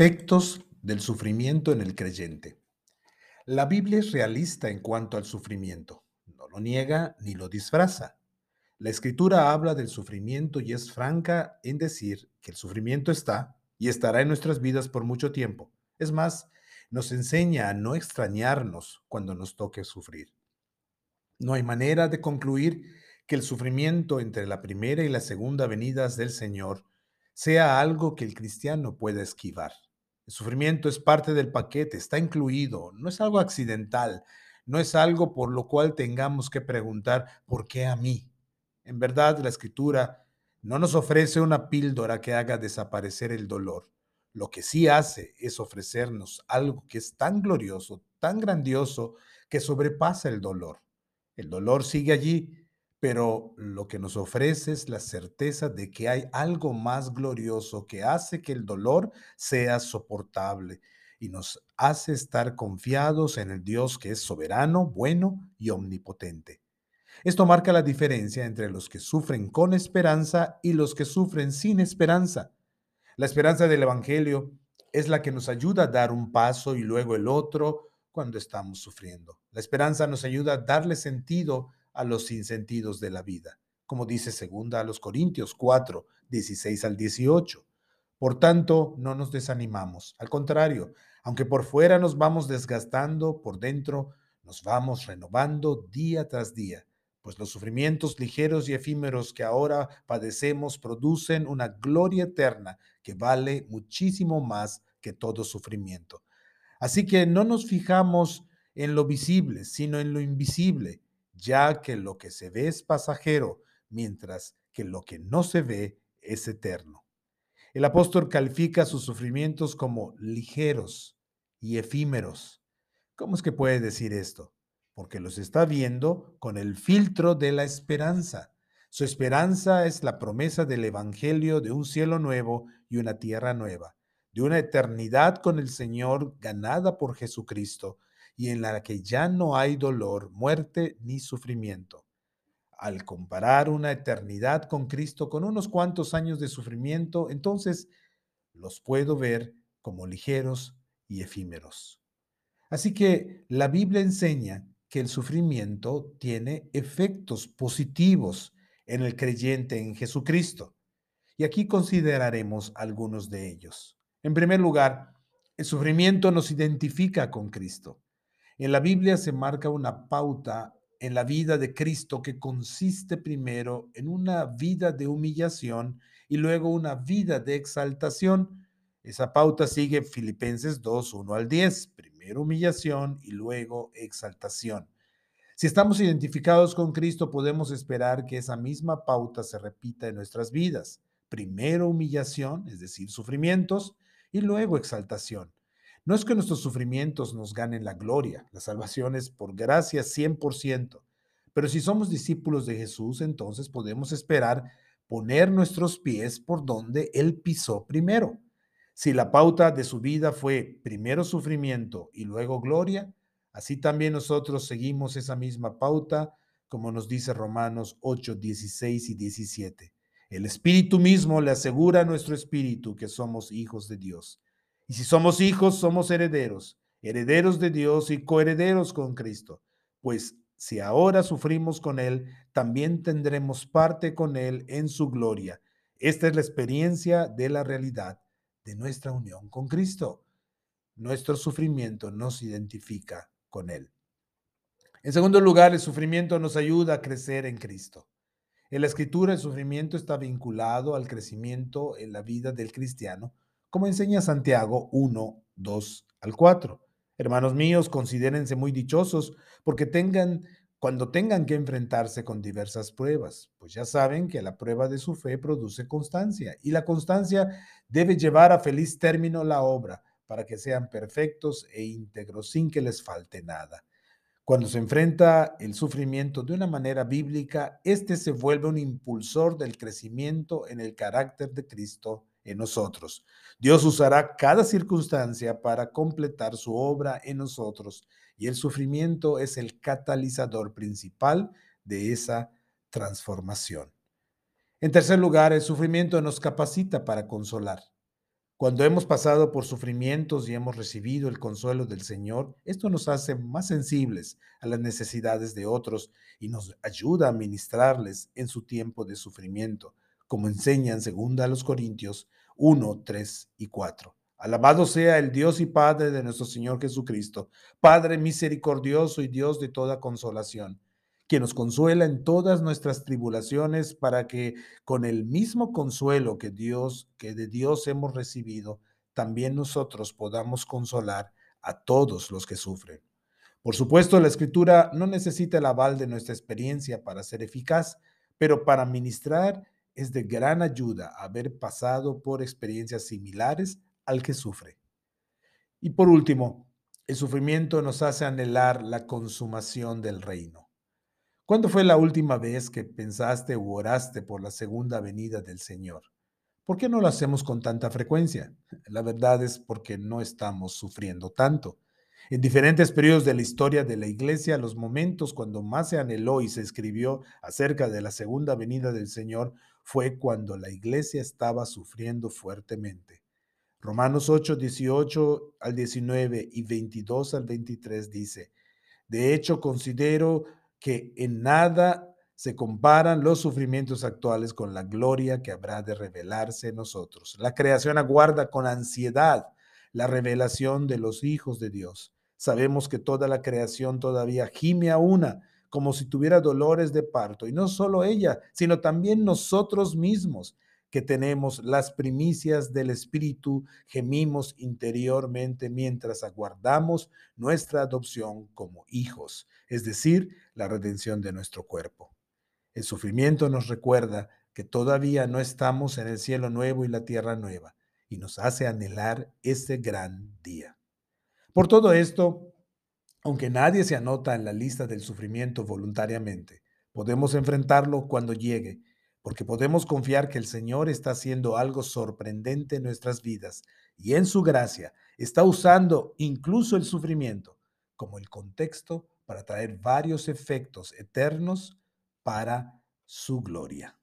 Efectos del sufrimiento en el creyente. La Biblia es realista en cuanto al sufrimiento. No lo niega ni lo disfraza. La escritura habla del sufrimiento y es franca en decir que el sufrimiento está y estará en nuestras vidas por mucho tiempo. Es más, nos enseña a no extrañarnos cuando nos toque sufrir. No hay manera de concluir que el sufrimiento entre la primera y la segunda venidas del Señor sea algo que el cristiano pueda esquivar. El sufrimiento es parte del paquete, está incluido, no es algo accidental, no es algo por lo cual tengamos que preguntar, ¿por qué a mí? En verdad, la escritura no nos ofrece una píldora que haga desaparecer el dolor. Lo que sí hace es ofrecernos algo que es tan glorioso, tan grandioso, que sobrepasa el dolor. El dolor sigue allí, pero lo que nos ofrece es la certeza de que hay algo más glorioso que hace que el dolor sea soportable y nos hace estar confiados en el Dios que es soberano, bueno y omnipotente. Esto marca la diferencia entre los que sufren con esperanza y los que sufren sin esperanza. La esperanza del Evangelio es la que nos ayuda a dar un paso y luego el otro cuando estamos sufriendo. La esperanza nos ayuda a darle sentido a los sinsentidos de la vida, como dice segunda a los Corintios 4, 16 al 18. Por tanto, no nos desanimamos. Al contrario, aunque por fuera nos vamos desgastando, por dentro nos vamos renovando día tras día, pues los sufrimientos ligeros y efímeros que ahora padecemos producen una gloria eterna que vale muchísimo más que todo sufrimiento. Así que no nos fijamos en lo visible, sino en lo invisible, ya que lo que se ve es pasajero, mientras que lo que no se ve es eterno. El apóstol califica sus sufrimientos como ligeros y efímeros. ¿Cómo es que puede decir esto? Porque los está viendo con el filtro de la esperanza. Su esperanza es la promesa del Evangelio de un cielo nuevo y una tierra nueva, de una eternidad con el Señor ganada por Jesucristo, y en la que ya no hay dolor, muerte ni sufrimiento. Al comparar una eternidad con Cristo con unos cuantos años de sufrimiento, entonces los puedo ver como ligeros y efímeros. Así que la Biblia enseña que el sufrimiento tiene efectos positivos en el creyente en Jesucristo. Y aquí consideraremos algunos de ellos. En primer lugar, el sufrimiento nos identifica con Cristo. En la Biblia se marca una pauta en la vida de Cristo que consiste primero en una vida de humillación y luego una vida de exaltación. Esa pauta sigue Filipenses 2, 1 al 10, primero humillación y luego exaltación. Si estamos identificados con Cristo, podemos esperar que esa misma pauta se repita en nuestras vidas. Primero humillación, es decir, sufrimientos, y luego exaltación. No es que nuestros sufrimientos nos ganen la gloria, la salvación es por gracia 100%, pero si somos discípulos de Jesús, entonces podemos esperar poner nuestros pies por donde Él pisó primero. Si la pauta de su vida fue primero sufrimiento y luego gloria, así también nosotros seguimos esa misma pauta, como nos dice Romanos 8, 16 y 17. El Espíritu mismo le asegura a nuestro espíritu que somos hijos de Dios. Y si somos hijos, somos herederos, herederos de Dios y coherederos con Cristo. Pues si ahora sufrimos con Él, también tendremos parte con Él en su gloria. Esta es la experiencia de la realidad de nuestra unión con Cristo. Nuestro sufrimiento nos identifica con Él. En segundo lugar, el sufrimiento nos ayuda a crecer en Cristo. En la escritura, el sufrimiento está vinculado al crecimiento en la vida del cristiano como enseña Santiago 1, 2 al 4. Hermanos míos, considérense muy dichosos porque tengan cuando tengan que enfrentarse con diversas pruebas, pues ya saben que la prueba de su fe produce constancia y la constancia debe llevar a feliz término la obra para que sean perfectos e íntegros sin que les falte nada. Cuando se enfrenta el sufrimiento de una manera bíblica, este se vuelve un impulsor del crecimiento en el carácter de Cristo en nosotros. Dios usará cada circunstancia para completar su obra en nosotros y el sufrimiento es el catalizador principal de esa transformación. En tercer lugar, el sufrimiento nos capacita para consolar. Cuando hemos pasado por sufrimientos y hemos recibido el consuelo del Señor, esto nos hace más sensibles a las necesidades de otros y nos ayuda a ministrarles en su tiempo de sufrimiento, como enseñan segunda a los Corintios 1, 3 y 4. Alabado sea el Dios y Padre de nuestro Señor Jesucristo, Padre misericordioso y Dios de toda consolación que nos consuela en todas nuestras tribulaciones para que con el mismo consuelo que Dios que de Dios hemos recibido, también nosotros podamos consolar a todos los que sufren. Por supuesto, la escritura no necesita el aval de nuestra experiencia para ser eficaz, pero para ministrar es de gran ayuda haber pasado por experiencias similares al que sufre. Y por último, el sufrimiento nos hace anhelar la consumación del reino. ¿Cuándo fue la última vez que pensaste u oraste por la segunda venida del Señor? ¿Por qué no lo hacemos con tanta frecuencia? La verdad es porque no estamos sufriendo tanto. En diferentes periodos de la historia de la iglesia, los momentos cuando más se anheló y se escribió acerca de la segunda venida del Señor fue cuando la iglesia estaba sufriendo fuertemente. Romanos 8, 18 al 19 y 22 al 23 dice, de hecho considero que en nada se comparan los sufrimientos actuales con la gloria que habrá de revelarse en nosotros. La creación aguarda con ansiedad la revelación de los hijos de Dios. Sabemos que toda la creación todavía gime a una, como si tuviera dolores de parto, y no solo ella, sino también nosotros mismos que tenemos las primicias del Espíritu, gemimos interiormente mientras aguardamos nuestra adopción como hijos, es decir, la redención de nuestro cuerpo. El sufrimiento nos recuerda que todavía no estamos en el cielo nuevo y la tierra nueva, y nos hace anhelar ese gran día. Por todo esto, aunque nadie se anota en la lista del sufrimiento voluntariamente, podemos enfrentarlo cuando llegue porque podemos confiar que el Señor está haciendo algo sorprendente en nuestras vidas y en su gracia está usando incluso el sufrimiento como el contexto para traer varios efectos eternos para su gloria.